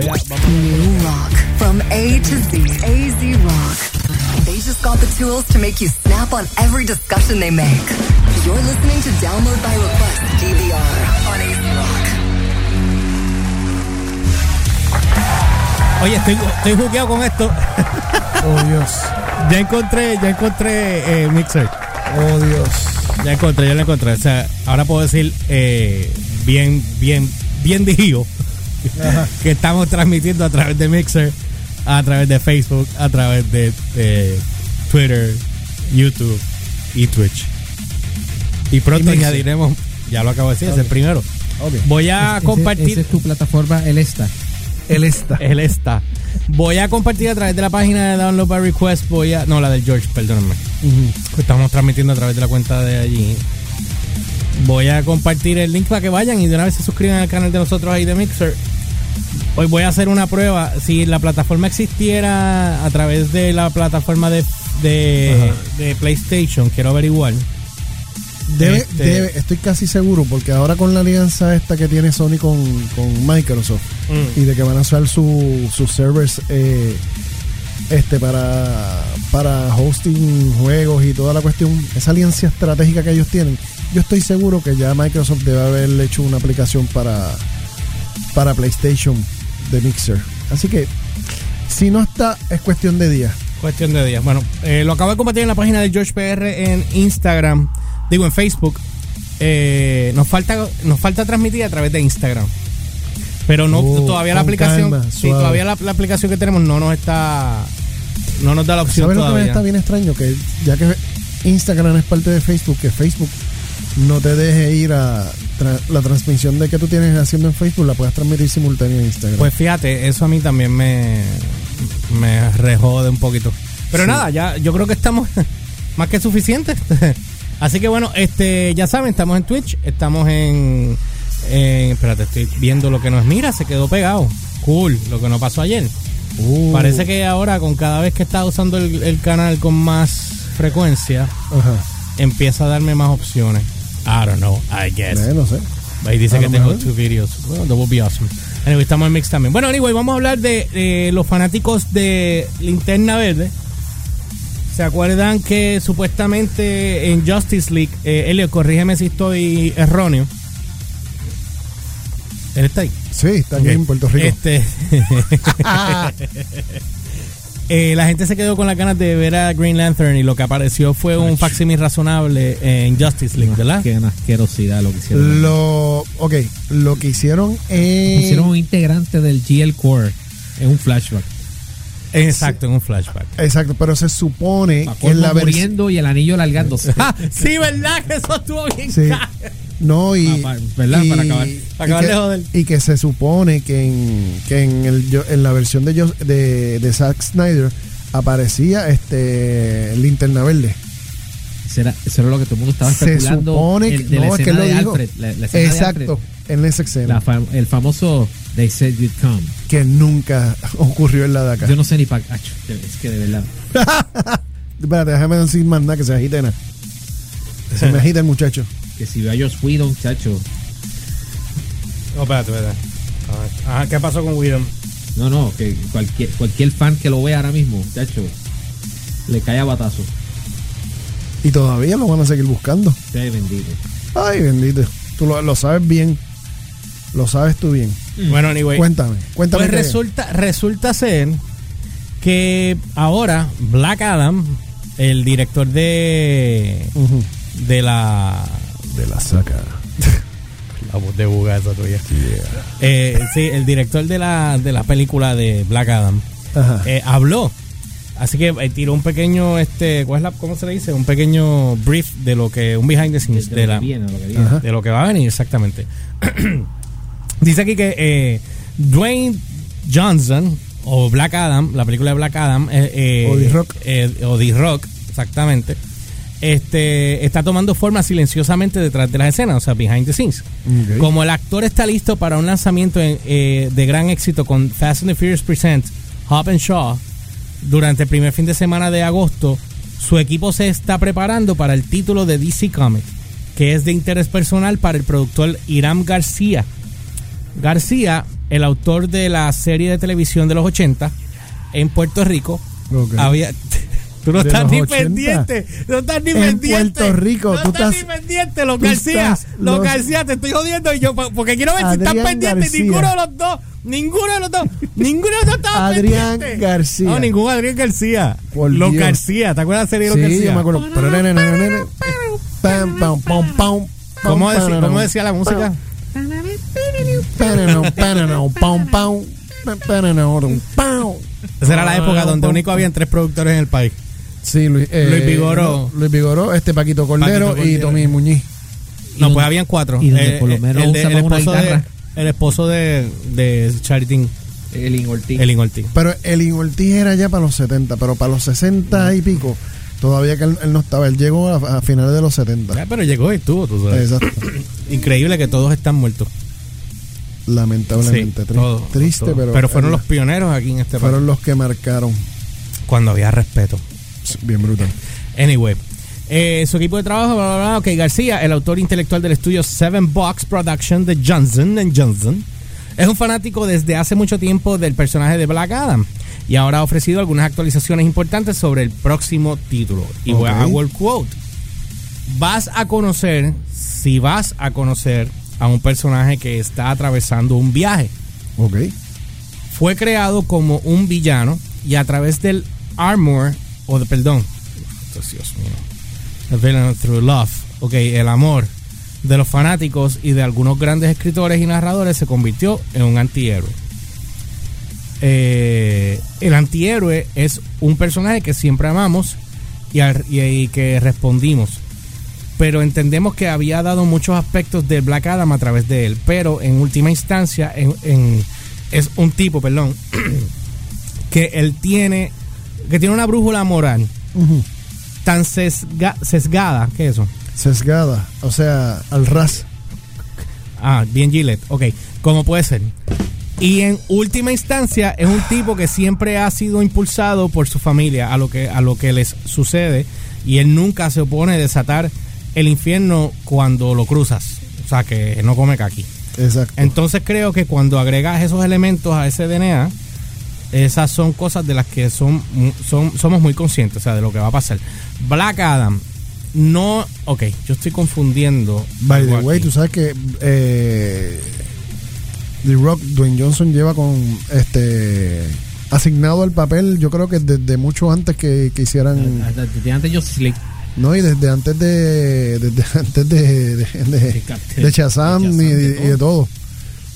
voy a, vamos. New rock from A to Z. AZ Rock. They just got the tools to make you snap on every discussion they make. You're listening to Download by Request DVR on AZ Rock. Oye, estoy, estoy jugueado con esto. Oh Dios. Ya encontré, ya encontré eh, Mixer. Oh Dios. Ya encontré, ya lo encontré. O sea, ahora puedo decir eh, bien, bien, bien digido que estamos transmitiendo a través de Mixer, a través de Facebook, a través de, de Twitter, YouTube y Twitch. Y pronto Y añadiremos, ya lo acabo de decir, es el primero. Ok. Voy a compartir. Esa es tu plataforma, el esta. Él está. Él está. Voy a compartir a través de la página de Download by Request. Voy a. No, la del George, perdónenme. Estamos transmitiendo a través de la cuenta de allí. Voy a compartir el link para que vayan y de una vez se suscriban al canal de nosotros ahí de Mixer. Hoy voy a hacer una prueba. Si la plataforma existiera a través de la plataforma de, de, de PlayStation, quiero averiguar. Debe, Este- debe, estoy casi seguro, porque ahora con la alianza esta que tiene Sony con, con Microsoft Mm. y de que van a usar su- sus servers eh, este para, para hosting juegos y toda la cuestión, esa alianza estratégica que ellos tienen, yo estoy seguro que ya Microsoft debe haber hecho una aplicación para, para PlayStation de Mixer. Así que si no está, es cuestión de días. Cuestión de días. Bueno, eh, lo acabo de compartir en la página de George PR en Instagram, digo en Facebook. Eh, nos falta nos falta transmitir a través de Instagram. Pero no Oh, todavía la aplicación, calma, sí, todavía la, la aplicación que tenemos no nos está no nos da la opción ¿Sabes lo que me todavía. está bien extraño? Que ya que Instagram es parte de Facebook, que Facebook no te deje ir a tra- la transmisión de que tú tienes haciendo en Facebook, la puedas transmitir simultánea en Instagram. Pues fíjate, eso a mí también me me rejode un poquito. Pero Sí. nada, ya yo creo que estamos más que suficientes. Así que bueno, este ya saben, estamos en Twitch, estamos en, en espérate, estoy viendo lo que nos mira, se quedó pegado. Cool, lo que nos pasó ayer. Uh, Parece que ahora con cada vez que estás usando el, el canal con más frecuencia, Ajá. Empieza a darme más opciones. I don't know, I guess. Eh, no sé. Ahí dice A que tengo two videos. Well, that would be awesome. Anyway, estamos en mix también. Bueno, anyway, vamos a hablar de eh, los fanáticos de Linterna Verde. ¿Se acuerdan que supuestamente en Justice League, eh, Elliot, corrígeme si estoy erróneo. Él está ahí. Sí, está aquí Ok. en Puerto Rico. Este, eh, la gente se quedó con las ganas de ver a Green Lantern y lo que apareció fue un facsímil razonable en Justice League, ¿verdad? Qué asquerosidad lo que hicieron. Lo, ok, lo que hicieron es... Hicieron un integrante del GL Core en un flashback. Exacto, en un flashback. Exacto, pero se supone que en la versión... muriendo y el anillo largándose. Ah, sí, ¿verdad? Que eso estuvo bien. Sí. No, y, Ah, pa- ¿verdad? y- Para acabar. y Para acabar que, joder. y que se supone que en, que en, el, en la versión de, yo- de, de Zack Snyder aparecía este Linterna Verde. Eso era, eso era lo que todo el mundo estaba Se especulando. supone el- que de no, es que lo de dijo. Alfred. La, la Exacto, Alfred. en esa escena La fam- el famoso They Said You'd Come. que nunca ocurrió en la de acá. Yo no sé ni para. Es que de verdad. Espérate, déjame decir más nada que se agite nada. Se me agita el muchacho. Que si veo a Joss Whedon, chacho. No, espérate, espérate. Ajá, ¿qué pasó con Whedon? No, no, que cualquier, cualquier fan que lo vea ahora mismo, chacho, le cae a batazo. Y todavía lo van a seguir buscando. Ay, bendito. Ay, bendito. Tú lo, lo sabes bien. Lo sabes tú bien. Bueno, anyway. Cuéntame, cuéntame. Pues resulta, resulta ser que ahora Black Adam, el director de de la De la saca. la voz de buga esa tuya. Eh, sí, el director de la de la película de Black Adam eh, habló. Así que eh, tiró un pequeño este, ¿cuál es la, cómo se le dice? Un pequeño brief de lo que un behind the scenes De, de, lo la que viene, lo que viene. Ajá. de lo que va a venir exactamente. Dice aquí que eh, Dwayne Johnson o Black Adam, la película de Black Adam, eh, eh, O The Rock. eh, o The Rock, exactamente, este está tomando forma silenciosamente detrás de las escenas, o sea, behind the scenes. Como el actor está listo para un lanzamiento en- eh, de gran éxito con Fast and the Furious Present Hop and Shaw durante el primer fin de semana de agosto, su equipo se está preparando para el título de DC Comics, que es de interés personal para el productor Iram García. García el autor de la serie de televisión de los 80 en Puerto Rico. Había. Tú no estás ni 80. pendiente. No estás ni En pendiente. Puerto Rico, No tú estás, estás- ni pendiente, los García. estás- Los los- García, te estoy jodiendo. Y yo, porque quiero ver si pendientes. García. Ninguno de los dos. Ninguno de los dos. Ninguno de los dos estaba Adrián pendiente. García. No, ningún Adrián García. Por los Dios. García. ¿Te acuerdas de la serie de los Sí, García? yo me acuerdo. Pero, nene, nene, nene. Pam, pam, pam, pam. ¿Cómo, Pam, decía, ¿Cómo decía la música? Esa era la época donde único habían tres productores en el país. Sí, Luis, eh, Luis Vigoró. Luis Vigoró, este Paquito Cordero, Paquito y Cordero. Tommy Muñiz. No, donde- pues habían cuatro. y donde por lo menos el, de- el usaban una esposo de, el esposo de, de Charitín, El Ortiz. Elin Ortiz. Pero el Ortiz era ya para los 70, pero para los 60 y pico, todavía que él, él no estaba. Él llegó a, a finales de los 70. Ah, pero llegó y estuvo, tú sabes. Exacto. Increíble que todos están muertos. Lamentablemente. Sí, Tri- todos, triste, todos. pero. fueron eh, los pioneros aquí en este Fueron país. los que marcaron. Cuando había respeto. Bien brutal. Anyway. eh, su equipo de trabajo, bla, bla, bla, ok, García, el autor intelectual del estudio Seven Box Production de Johnson Johnson, es un fanático desde hace mucho tiempo del personaje de Black Adam y ahora ha ofrecido algunas actualizaciones importantes sobre el próximo título. Y voy a hago el quote. Vas a conocer, si vas a conocer a un personaje que está atravesando un viaje. Ok. Fue creado como un villano y a través del armor, o de, perdón, Dios mío, through love, ok, el amor de los fanáticos y de algunos grandes escritores y narradores se convirtió en un antihéroe. Eh, el antihéroe es un personaje que siempre amamos y, al- y- que respondimos. Pero entendemos que había dado muchos aspectos de Black Adam a través de él. Pero en última instancia, es un tipo, perdón, que él tiene, que tiene una brújula moral tan sesga- sesgada, ¿qué es eso? Sesgada. O sea, al ras. Ah, bien Gillette, ok, como puede ser. Y en última instancia es un tipo que siempre ha sido impulsado por su familia a lo que a lo que les sucede y él nunca se opone a desatar el infierno cuando lo cruzas, o sea que no come caqui. Exacto. Entonces creo que cuando agregas esos elementos a ese DNA, esas son cosas de las que son, son somos muy conscientes, o sea, de lo que va a pasar. Black Adam, no, ok, yo estoy confundiendo. By the way, aquí. tú sabes que eh, The Rock, Dwayne Johnson lleva con este asignado el papel, yo creo que desde mucho antes que, que hicieran, Desde antes yo no, y desde antes de, desde antes de, de, de, de Shazam y, de de- y de todo.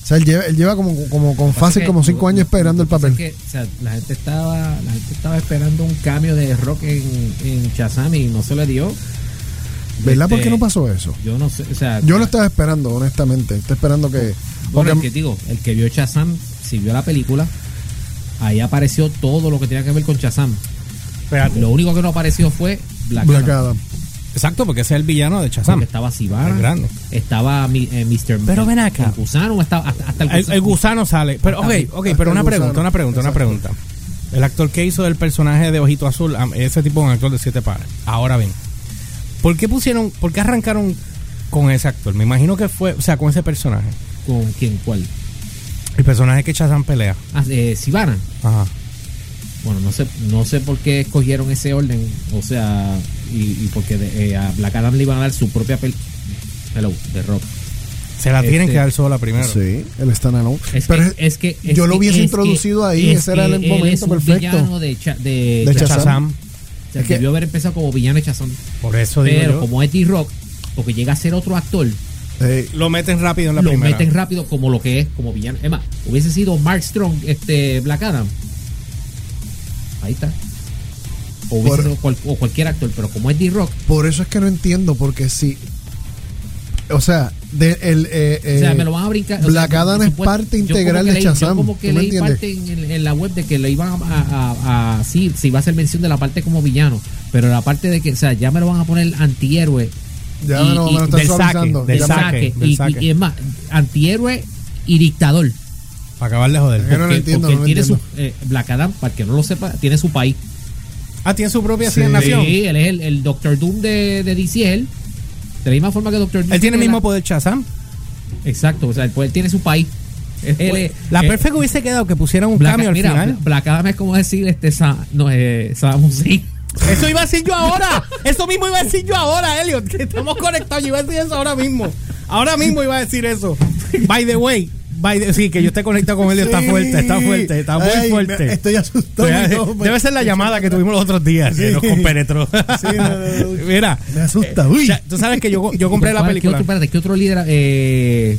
O sea, él lleva, él lleva como, como con fácil como cinco años esperando el papel. que, o sea, la gente estaba la gente estaba esperando un cambio de rock en, en Shazam y no se le dio. ¿Verdad por Este, qué no pasó eso? Yo no sé, o sea, Yo lo estaba esperando, honestamente. Estoy esperando que. bueno, porque- el que digo, el que vio Shazam, si vio la película, ahí apareció todo lo que tenía que ver con Shazam. Espérate. Lo único que no apareció fue Black, Black Adam. Adam. Exacto, porque ese es el villano de Shazam. Porque estaba Sivana, estaba mi- eh, Mr. Pero ven acá. El gusano, estaba hasta, hasta el El, gusano. el gusano sale. Pero, ok, Hasta- ok, hasta pero una pregunta, una pregunta, una pregunta. El actor que hizo el personaje de Ojito Azul, ese tipo es un actor de siete pares. Ahora bien, ¿por qué pusieron, por qué arrancaron con ese actor? Me imagino que fue, o sea, con ese personaje. ¿Con quién? ¿Cuál? El personaje que Shazam pelea. Ah, eh, Sivana. Ajá. Bueno, no sé, no sé por qué escogieron ese orden, o sea, y, y porque de- eh, a Black Adam le iban a dar su propia pel Hello, de rock. Se la tienen Este- que dar sola primero. Sí, el standalone. Es Pero que, es que es yo lo hubiese es introducido que- ahí, es ese era el él momento es un perfecto. de, Cha- de, De De Shazam. Shazam. O sea, Es que- debió haber empezado como villano de Shazam. Por eso digo yo, como es D-Rock, porque llega a ser otro actor, Eh, lo meten rápido en la lo primera. meten rápido como lo que es, como villano. Es más, hubiese sido Mark Strong, este Black Adam. Ahí está. O, Por- sido cual- o cualquier actor, pero como es D-Rock, por eso es que no entiendo, porque si. O sea, de, el, eh, O sea, eh, me lo van a brincar. o Black sea, Adam es supuest- parte yo como integral que de leí- Shazam, Yo como que ¿tú me leí entiendes? parte en, en la web de que le iban a, a, a- a- sí, se iba a hacer mención de la parte como villano, pero la parte de que, o sea, ya me lo van a poner antihéroe ya y- me lo, me lo y están del saque, del saque, saque, del y, saque. y- y es más, antihéroe y dictador. Para acabar de joder. Yo no lo Porque, entiendo, porque no lo él tiene su, entiendo. eh, Black Adam, para el que no lo sepa, tiene su país. Ah, tiene su propia Sí. asignación. Sí, él es el, el Doctor Doom de, de DC, él. De la misma forma que Doctor Doom. Él tiene el la- mismo poder Shazam. Exacto, o sea, él, pues, él tiene su país. Él es- La eh, perfecta hubiese quedado que pusieran un Black- cambio al mira, final. Black Adam es como decir este Sa- no, eh, Saddam Hussein. Eso iba a decir yo ahora. Eso mismo iba a decir yo ahora, Elliot. Que estamos conectados. Yo iba a decir eso ahora mismo. Ahora mismo iba a decir eso. By the way. Sí, que yo esté conectado con. Está Sí. fuerte, está fuerte, está muy Ay, fuerte. me- Estoy asustado. Estoy- no, me- Debe ser la llamada que tuvimos los otros días que Sí. nos compenetró. Sí, no, no, no. Mira, Me asusta. Uy. o sea, tú sabes que yo, yo compré la ¿Cuál- película. ¿Qué otro, espérate, ¿qué otro líder eh,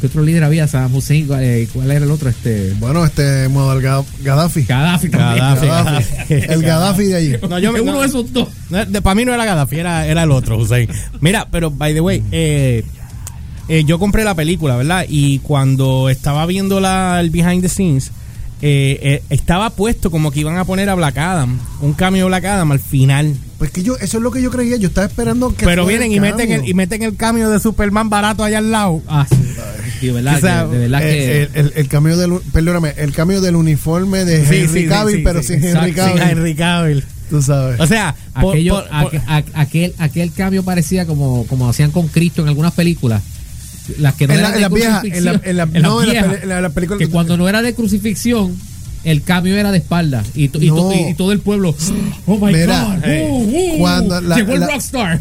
¿Qué otro líder había? Saddam Hussein. eh, ¿Cuál era el otro? Este. Bueno, este Muammar Ga- Gaddafi. Gaddafi también. Gaddafi. Gaddafi. El Gaddafi de allí. No, yo me- Uno no. de esos dos. para mí no era Gaddafi, era, era el otro, Hussein. Mira, pero by the way, eh, eh, yo compré la película, ¿verdad? Y cuando estaba viendo la, el behind the scenes, eh, eh, estaba puesto como que iban a poner a Black Adam, un cambio de Black Adam al final. Pues que yo, eso es lo que yo creía. Yo estaba esperando que. Pero vienen el y meten, el, y meten el cambio de Superman barato allá al lado. Ah, sí. Verdad, O sea, que, de verdad que. El, el- el cambio del perdóname el cambio del uniforme de Sí, Henry sí, Cavill sí, pero sí, sin Henry Cavill Sin Henry Cavill. tú sabes O sea, por- aquello, por- por- aqu- aqu- aquel, aquel cambio parecía como, como hacían con Cristo en algunas películas. Las que no En la- eran en de la vieja, crucifixión. en la- en la- no, en la viejas, peli- en la- la película- Que cuando no era de crucifixión, el cambio era de espalda. Y, to- y to- No. y- todo el pueblo. Oh my Mira, God. eh, uh, uh, cuando la- llegó el la- rockstar.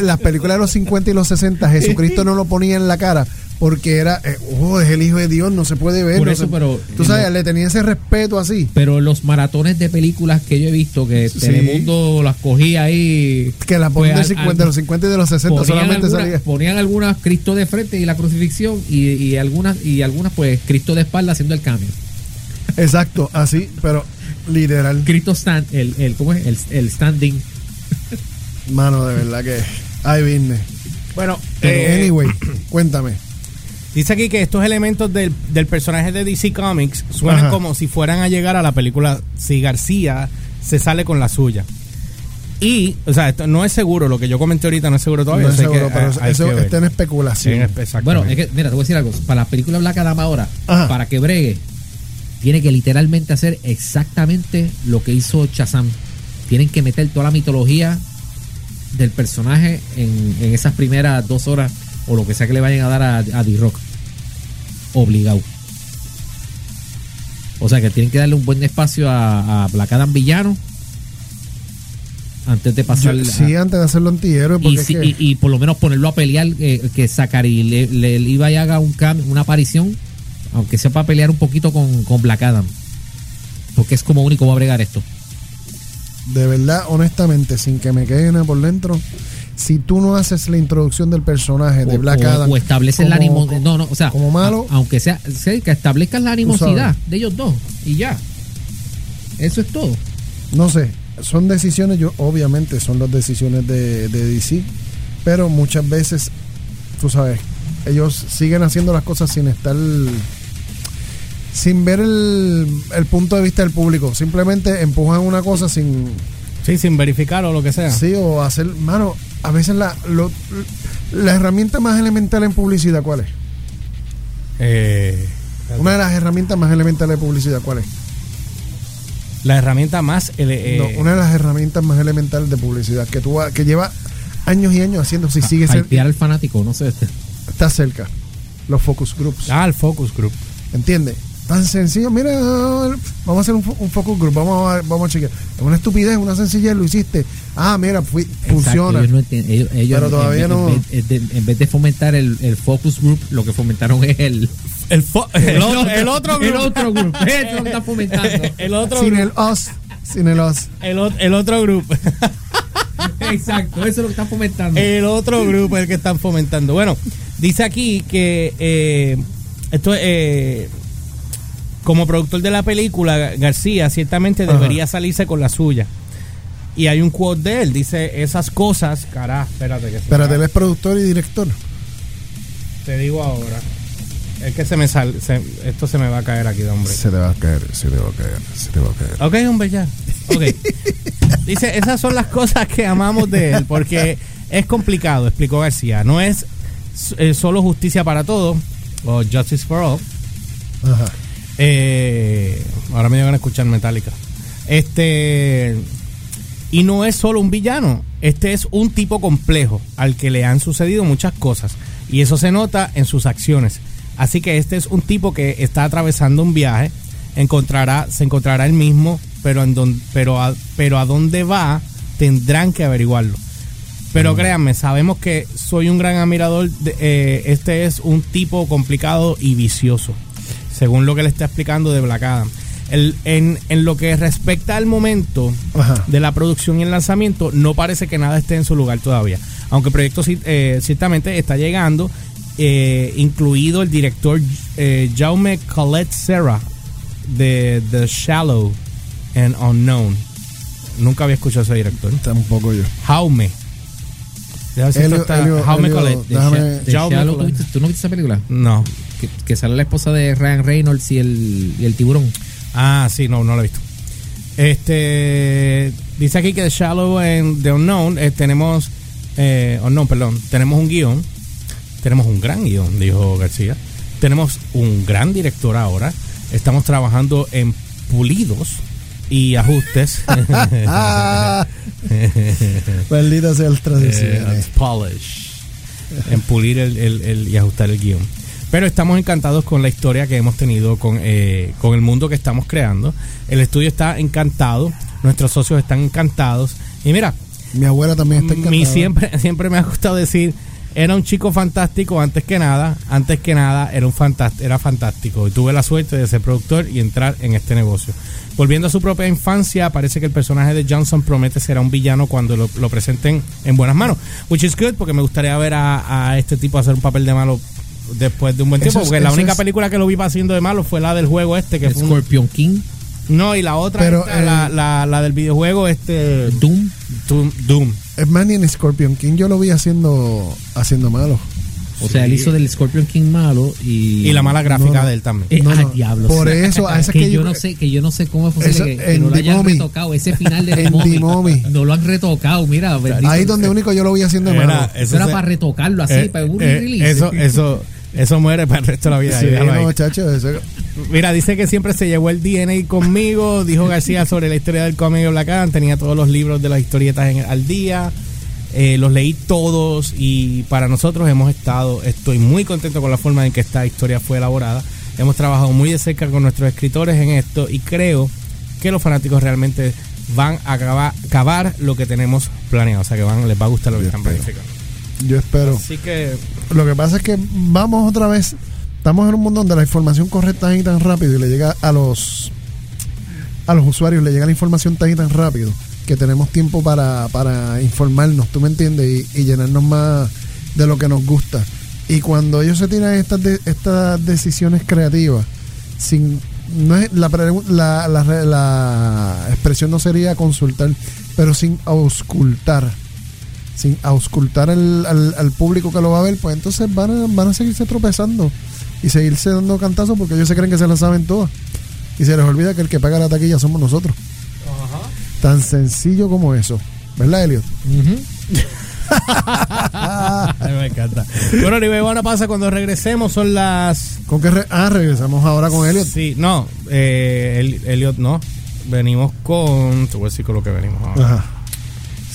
Las películas de los 50 y los 60 Jesucristo no lo ponía en la cara porque era eh, oh es el hijo de Dios no se puede ver Por no eso, se- pero- tú sabes le tenía ese respeto así Pero los maratones de películas que yo he visto, que Sí. Telemundo las cogía ahí. que la ponen pues, de al- 50 de los 50 y de los 60 ponían solamente algunas, salía ponían algunas Cristo de frente y la crucifixión y, y algunas y algunas pues Cristo de espalda haciendo el cambio. exacto así pero literal Cristo stand el, el ¿cómo es? El, el standing. mano de verdad que ay business bueno, Pero eh, anyway cuéntame Dice aquí que estos elementos del, del personaje de DC Comics suenan Ajá. como si fueran a llegar a la película si García se sale con la suya. Y, o sea, esto no es seguro, lo que yo comenté ahorita no es seguro todavía. no es seguro que- pero hay- eso está en especulación Sí. Bueno, es que mira, te voy a decir algo, para la película Black Adam ahora, Ajá. para que bregue tiene que literalmente hacer exactamente lo que hizo Shazam. Tienen que meter toda la mitología del personaje en, en esas primeras dos horas o lo que sea que le vayan a dar a, a D-Rock. Obligado. O sea que tienen que darle un buen espacio a, a Black Adam villano antes de pasar Yo- a- sí antes de hacerlo antihéroe y, si- que- y- y por lo menos ponerlo a pelear eh, que Zachary le, le- le iba y haga un cambio, una aparición aunque sea para pelear un poquito con, con Black Adam porque es como único va a bregar esto de verdad, honestamente, sin que me quede nada por dentro, si tú no haces la introducción del personaje de o, Black o- Adam o estableces la animosidad no no o sea como malo, a- aunque sea sí, que establezcas la animosidad de ellos dos y ya. Eso es todo. No sé, son decisiones, yo obviamente son las decisiones de, de DC, pero muchas veces, tú sabes, ellos siguen haciendo las cosas sin estar sin ver el, el punto de vista del público, simplemente empujan una cosa sin Sí, sin verificar o lo que sea. sí o hacer, mano, a veces la lo- la herramienta más elemental en publicidad, ¿cuál es? Eh, Una de las herramientas más elementales de publicidad, ¿cuál es? la herramienta más... ele- eh, No, una de las herramientas más elementales de publicidad que tú que lleva años y años haciendo si sigue ser, al fanático no sé este está cerca. Los focus groups. Ah, el focus group. ¿Entiendes? Tan sencillo, mira, vamos a hacer un, fo- un focus group, vamos a, vamos a chequear. Es una estupidez, una sencillez, lo hiciste. Ah, mira, fui- funciona. Exacto, ellos no entienden- ellos- ellos Pero en- todavía en, no- en vez de, en vez de fomentar el, el focus group lo que fomentaron es el El, fo- el, otro, el otro el group. otro grupo eso es lo que está fomentando el otro sin el us, sin el us. El, el otro grupo. exacto eso es lo que está fomentando El otro grupo es el que están fomentando. Bueno, dice aquí que eh, esto eh, como productor de la película, García ciertamente Ajá. debería salirse con la suya. Y hay un quote de él, dice esas cosas, cara, espérate que Espérate, él es productor y director. te digo ahora. Es que se me sale, se- esto se me va a caer aquí, hombre. Se te va a caer, se te va a caer, se te va a caer. Ok, hombre, ya. Ok. Dice, esas son las cosas que amamos de él, porque es complicado, explicó García. No es eh, solo justicia para todos, o justice for all. Ajá. Eh, ahora me llegan a escuchar Metallica. Este. Y no es solo un villano. Este es un tipo complejo al que le han sucedido muchas cosas. Y eso se nota en sus acciones. Así que este es un tipo que está atravesando un viaje, encontrará, se encontrará él mismo, pero en don- pero a, pero a dónde va tendrán que averiguarlo. Pero créanme, sabemos que soy un gran admirador. De, eh, este es un tipo complicado y vicioso, según lo que le está explicando de Black Adam. El- en, en lo que respecta al momento Ajá. de la producción y el lanzamiento, no parece que nada esté en su lugar todavía. Aunque el proyecto eh, ciertamente está llegando, eh, incluido el director eh, Jaume Colette Serra de The Shallow and Unknown. Nunca había escuchado a ese director. Tampoco yo. Jaume. Déjame Jaume Colette. Jaume Shallow, ¿tú, Colette. tú no viste esa película? No. Que, que sale la esposa de Ryan Reynolds y el, y el tiburón. Ah, sí, no, no lo he visto. Este dice aquí que The Shallow and The Unknown eh, tenemos eh, Unknown, perdón, tenemos un guion, tenemos un gran guion, dijo García. Tenemos un gran director ahora. Estamos trabajando en pulidos y ajustes. Ah, maldita sea el Eh, polish. En pulir el, el- el- y ajustar el guion. Pero estamos encantados con la historia que hemos tenido, con, eh, con el mundo que estamos creando. El estudio está encantado, nuestros socios están encantados. Y mira, Mi abuela también está encantada. mi siempre, siempre me ha gustado decir, era un chico fantástico antes que nada, antes que nada era un fantás- era fantástico. Y tuve la suerte de ser productor y entrar en este negocio. Volviendo a su propia infancia, parece que el personaje de Johnson promete será un villano cuando lo, lo presenten en buenas manos. Which is good, porque me gustaría ver a, a este tipo hacer un papel de malo después de un buen tiempo. es- Porque la única es- película que lo vi haciendo de malo fue la del juego este, que fue un- Scorpion King, No, y la otra, Pero, esta, eh, la, la, la del videojuego, este... Doom. Doom. Doom. Es más, ni en Scorpion King yo lo vi haciendo, haciendo malo. O sea, él hizo del Scorpion King malo y. Y la mala gráfica no, de él también. Eh, No, ah, diablo. Por sí. eso, a que, que yo yo- no sé, que yo no sé cómo es posible Eso, que, no lo hayan Mommy. retocado. Ese final de. No lo han retocado, mira. Ahí donde único yo lo vi haciendo Era- malo. eso Eso era se- para retocarlo así, Eh, para un eh, release. eso, eso, eso muere para el resto de la vida. Sí, no, eso- Mira, dice que siempre se llevó el DNA conmigo. Dijo García sobre la historia del cómic de Black Adam. Tenía todos los libros de las historietas en- al día. Eh, los leí todos y para nosotros hemos estado, estoy muy contento con la forma en que esta historia fue elaborada. Hemos trabajado muy de cerca con nuestros escritores en esto y creo que los fanáticos realmente van a acabar, acabar lo que tenemos planeado. O sea que van, les va a gustar lo que Yo están planificando. Yo espero. Así que Lo que pasa es que vamos otra vez. Estamos en un mundo donde la información corre tan y tan rápido y le llega a los a los usuarios, le llega la información tan y tan rápido que tenemos tiempo para, para informarnos, tú me entiendes, y, y llenarnos más de lo que nos gusta. Y cuando ellos se tiran estas, de- estas decisiones creativas, sin no es la, la, la, la expresión no sería consultar, pero sin auscultar sin auscultar al, al, al público que lo va a ver, pues entonces van a, van a seguirse tropezando y seguirse dando cantazos porque ellos se creen que se las saben todas. Y se les olvida que el que paga la taquilla somos nosotros. Tan sencillo como eso. ¿Verdad, Elliot? Ay, me encanta. Bueno, pasa cuando regresemos. Son las. ¿Con qué re- ah, regresamos ahora con Elliot. Sí, no. Eh, El- Elliot no. Venimos con. Te voy a decir con lo que venimos ahora. Ajá.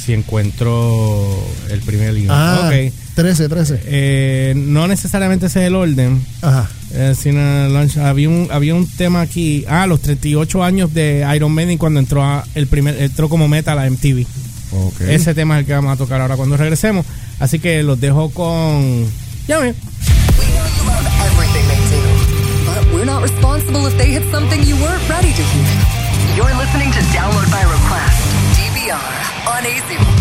Si encuentro el primer libro. Ah, Ok. 13, 13. Eh, no necesariamente ese es el orden. Ajá. Eh, sino launch- había, un, había un tema aquí. Ah, los 38 años de Iron Maiden cuando entró a el primer entró como meta a la MTV. Ok. Ese tema es el que vamos a tocar ahora cuando regresemos. Así que los dejo con. Llame. We're not responsible if they hit something you weren't ready to hear. You're listening to Download by Request, one Easy.